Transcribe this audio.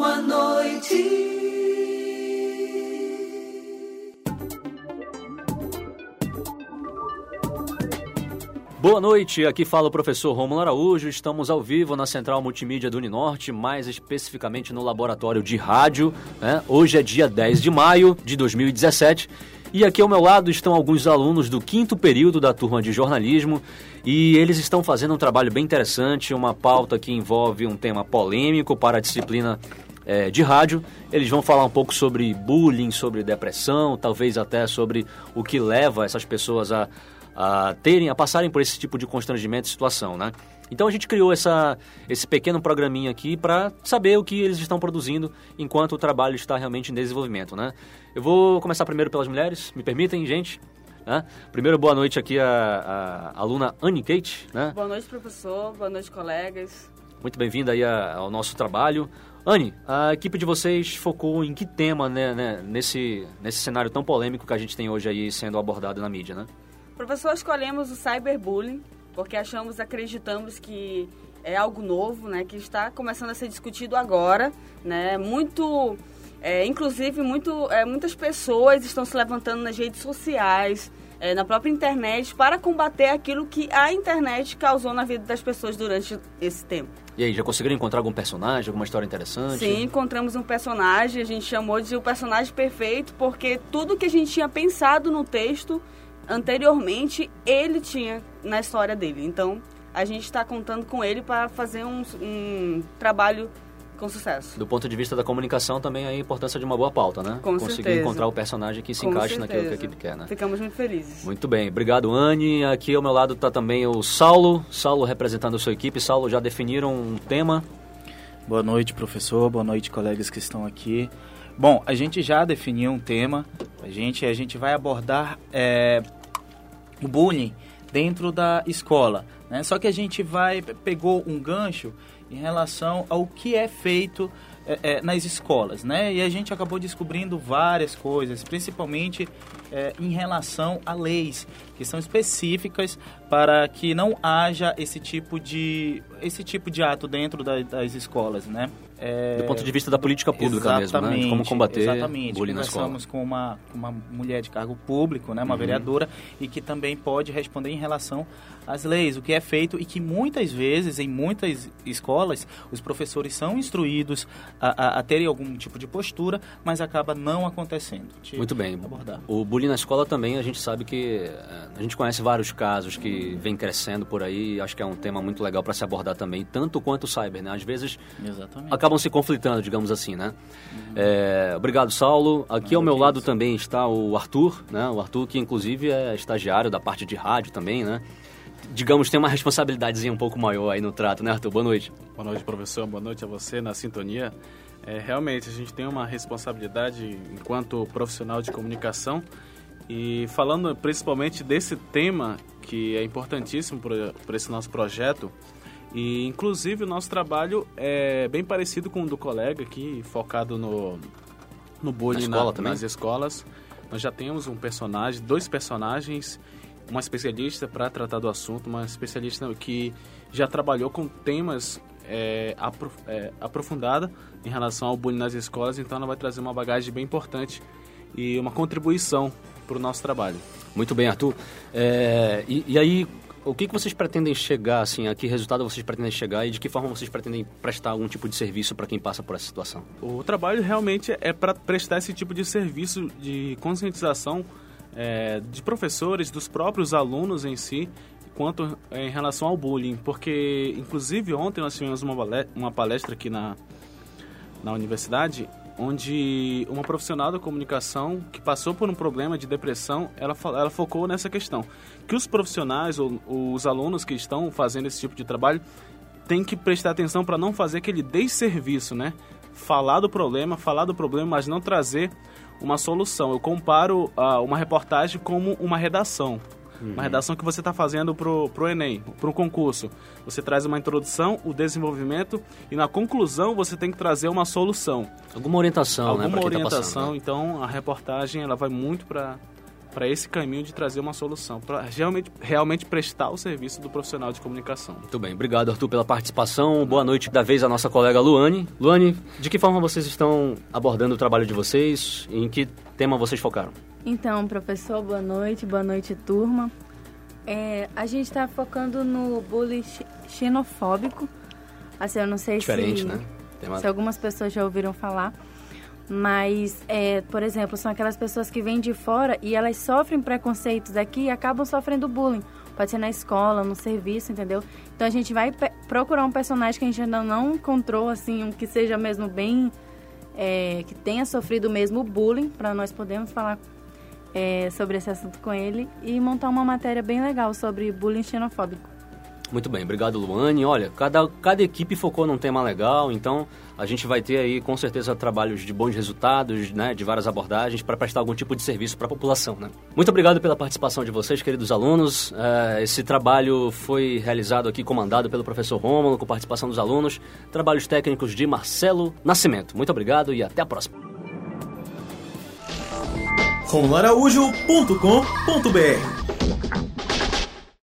boa noite. Boa noite, aqui fala o professor Romulo Araújo. Estamos ao vivo na Central Multimídia do Uninorte, mais especificamente no Laboratório de Rádio. Né? Hoje é dia 10 de maio de 2017 e aqui ao meu lado estão alguns alunos do quinto período da turma de jornalismo e eles estão fazendo um trabalho bem interessante, uma pauta que envolve um tema polêmico para a disciplina é, de rádio. Eles vão falar um pouco sobre bullying, sobre depressão, talvez até sobre o que leva essas pessoas a a terem, a passarem por esse tipo de constrangimento e situação, né? Então a gente criou essa, esse pequeno programinha aqui para saber o que eles estão produzindo enquanto o trabalho está realmente em desenvolvimento, né? Eu vou começar primeiro pelas mulheres, me permitem, gente? Né? Primeiro, boa noite aqui a, a aluna Anne Kate, né? Boa noite, professor. Boa noite, colegas. Muito bem-vinda aí ao nosso trabalho. Anne, a equipe de vocês focou em que tema né, né, nesse, nesse cenário tão polêmico que a gente tem hoje aí sendo abordado na mídia, né? Professor, escolhemos o cyberbullying porque achamos, acreditamos que é algo novo, né, que está começando a ser discutido agora, né, muito, é, inclusive muito, é, muitas pessoas estão se levantando nas redes sociais, é, na própria internet, para combater aquilo que a internet causou na vida das pessoas durante esse tempo. E aí, já conseguiram encontrar algum personagem, alguma história interessante? Sim, encontramos um personagem, a gente chamou de o personagem perfeito, porque tudo que a gente tinha pensado no texto anteriormente ele tinha na história dele. Então a gente está contando com ele para fazer um, um, trabalho com sucesso. Do ponto de vista da comunicação, também a importância de uma boa pauta, né? Com Conseguir certeza. encontrar o personagem que se Com encaixe certeza. naquilo que a equipe quer, né? Ficamos muito felizes. Muito bem, obrigado Anne. Aqui ao meu lado está também o Saulo. Saulo representando a sua equipe. Saulo, já definiram um tema? Boa noite, professor. Boa noite, colegas que estão aqui. Bom, a gente já definiu um tema. A gente, a gente vai abordar é, o bullying dentro da escola. Né? Só que a gente vai pegou um gancho em relação ao que é feito é, é, nas escolas, né? E a gente acabou descobrindo várias coisas, principalmente é, em relação a leis que são específicas para que não haja esse tipo de esse tipo de ato dentro da- das escolas, né? É, Do ponto de vista da política pública mesmo, né? De como combater exatamente. bullying na escola. Conversamos com uma, uma mulher de cargo público, né, uma Uhum. vereadora, e que também pode responder em relação às leis, o que é feito e que muitas vezes, em muitas escolas, os professores são instruídos a, a, a terem algum tipo de postura, mas acaba não acontecendo. Muito bem. Abordar. O bullying na escola também, a gente sabe que... eh, A gente conhece vários casos que vem crescendo por aí. Acho que é um tema muito legal para se abordar também, tanto quanto o cyber, né? Às vezes Exatamente. Acabam se conflitando, digamos assim, né? É, obrigado, Saulo. Aqui ao meu lado também está o Arthur, né? O Arthur que inclusive é estagiário da parte de rádio também, né? Digamos, tem uma responsabilidadezinha um pouco maior aí no trato, né, Arthur? Boa noite. Boa noite, professor. Boa noite a você na sintonia. É, realmente, a gente tem uma responsabilidade enquanto profissional de comunicação e falando principalmente desse tema que é importantíssimo para esse nosso projeto. E, inclusive, o nosso trabalho é bem parecido com o do colega aqui, focado no, no bullying Na escola na- nas escolas. Nós já temos um personagem, dois personagens, uma especialista para tratar do assunto, uma especialista que já trabalhou com temas é, apro é, aprofundada em relação ao bullying nas escolas, então ela vai trazer uma bagagem bem importante e uma contribuição para o nosso trabalho. Muito bem, Arthur. É, e, e aí, o que, que vocês pretendem chegar, assim, a que resultado vocês pretendem chegar e de que forma vocês pretendem prestar algum tipo de serviço para quem passa por essa situação? O trabalho realmente é para prestar esse tipo de serviço de conscientização é, de professores, dos próprios alunos em si, quanto em relação ao bullying. Porque, inclusive, ontem nós tivemos uma palestra aqui na, na universidade, onde uma profissional da comunicação que passou por um problema de depressão, ela, ela focou nessa questão. Que os profissionais ou os alunos que estão fazendo esse tipo de trabalho têm que prestar atenção para não fazer aquele desserviço, né? Falar do problema, falar do problema, mas não trazer uma solução. Eu comparo ah, uma reportagem como uma redação. Uma redação que você está fazendo pro, pro Enem, pro concurso. Você traz uma introdução, o desenvolvimento e na conclusão você tem que trazer uma solução. Alguma orientação, né, Alguma quem tá orientação. passando. né? Então a reportagem ela vai muito para para esse caminho de trazer uma solução, para realmente, realmente prestar o serviço do profissional de comunicação. Muito bem, obrigado Arthur pela participação. Boa noite da vez a nossa colega Luane. Luane, de que forma vocês estão abordando o trabalho de vocês? Em que tema vocês focaram? Então, professor, boa noite, boa noite, turma. É, a gente está focando no bullying xenofóbico. Assim, eu não sei Diferente, se, né? se algumas pessoas já ouviram falar. Mas, é, por exemplo, são aquelas pessoas que vêm de fora e elas sofrem preconceitos aqui e acabam sofrendo bullying. Pode ser na escola, no serviço, entendeu? Então a gente vai procurar um personagem que a gente ainda não encontrou, assim, um que seja mesmo bem. É, que tenha sofrido mesmo bullying, para nós podermos falar é, sobre esse assunto com ele e montar uma matéria bem legal sobre bullying xenofóbico. Muito bem, obrigado Luane. Olha, cada, cada equipe focou num tema legal, então a gente vai ter aí com certeza trabalhos de bons resultados, né, de várias abordagens para prestar algum tipo de serviço para a população. Né? Muito obrigado pela participação de vocês, queridos alunos. Uh, esse trabalho foi realizado aqui, comandado pelo professor Rômulo, com participação dos alunos. Trabalhos técnicos de Marcelo Nascimento. Muito obrigado e até a próxima. romularaújo.com.br